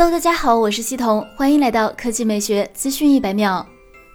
Hello，大家好，我是西彤，欢迎来到科技美学资讯一百秒。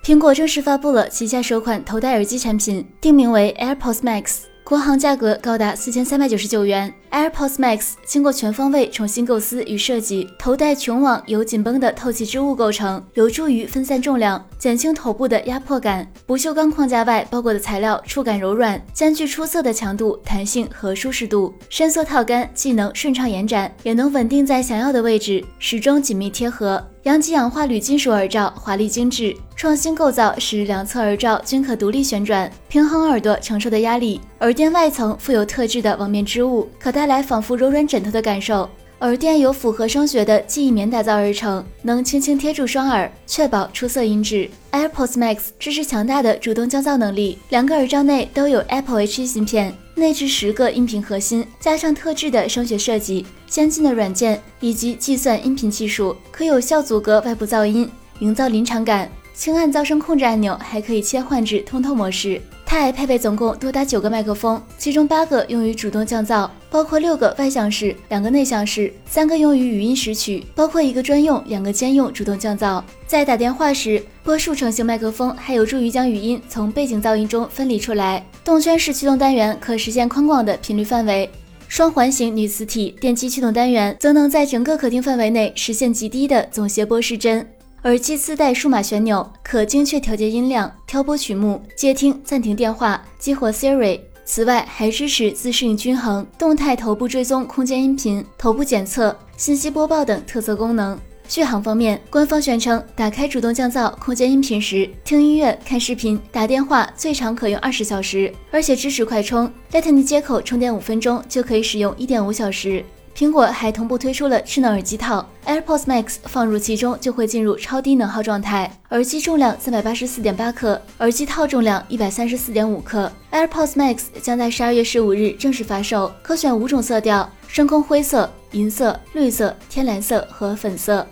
苹果正式发布了旗下首款头戴耳机产品，定名为 AirPods Max。国行价格高达四千三百九十九元，AirPods Max 经过全方位重新构思与设计，头戴穹网由紧绷的透气织物构成，有助于分散重量，减轻头部的压迫感。不锈钢框架外包裹的材料触感柔软，兼具出色的强度、弹性和舒适度。伸缩套杆既能顺畅延展，也能稳定在想要的位置，始终紧密贴合。阳极氧化铝金属耳罩华丽精致，创新构造使两侧耳罩均可独立旋转，平衡耳朵承受的压力。耳垫外层附有特制的网面织物，可带带来仿佛柔软枕头的感受。耳垫由复合声学的记忆棉打造而成，能轻轻贴住双耳，确保出色音质。AirPods Max 支持强大的主动降噪能力，两个耳罩内都有 Apple H1 芯片，内置十个音频核心，加上特制的声学设计、先进的软件以及计算音频技术，可有效阻隔外部噪音，营造临场感。轻按噪声控制按钮，还可以切换至通透模式。它还配备总共多达九个麦克风，其中八个用于主动降噪，包括六个外向式、两个内向式，三个用于语音识取，包括一个专用、两个兼用主动降噪。在打电话时，波束成型麦克风还有助于将语音从背景噪音中分离出来。动圈式驱动单元可实现宽广的频率范围，双环形女磁体电机驱动单元则能在整个可听范围内实现极低的总谐波失真。耳机自带数码旋钮，可精确调节音量、调播曲目、接听、暂停电话、激活 Siri。此外，还支持自适应均衡、动态头部追踪、空间音频、头部检测、信息播报等特色功能。续航方面，官方宣称，打开主动降噪空间音频时，听音乐、看视频、打电话最长可用二十小时，而且支持快充，Lightning 接口充电五分钟就可以使用一点五小时。苹果还同步推出了智能耳机套，AirPods Max 放入其中就会进入超低能耗状态。耳机重量三百八十四点八克，耳机套重量一百三十四点五克。AirPods Max 将在十二月十五日正式发售，可选五种色调：深空灰色、银色、绿色、天蓝色和粉色。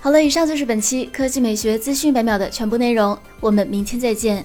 好了，以上就是本期科技美学资讯百秒的全部内容，我们明天再见。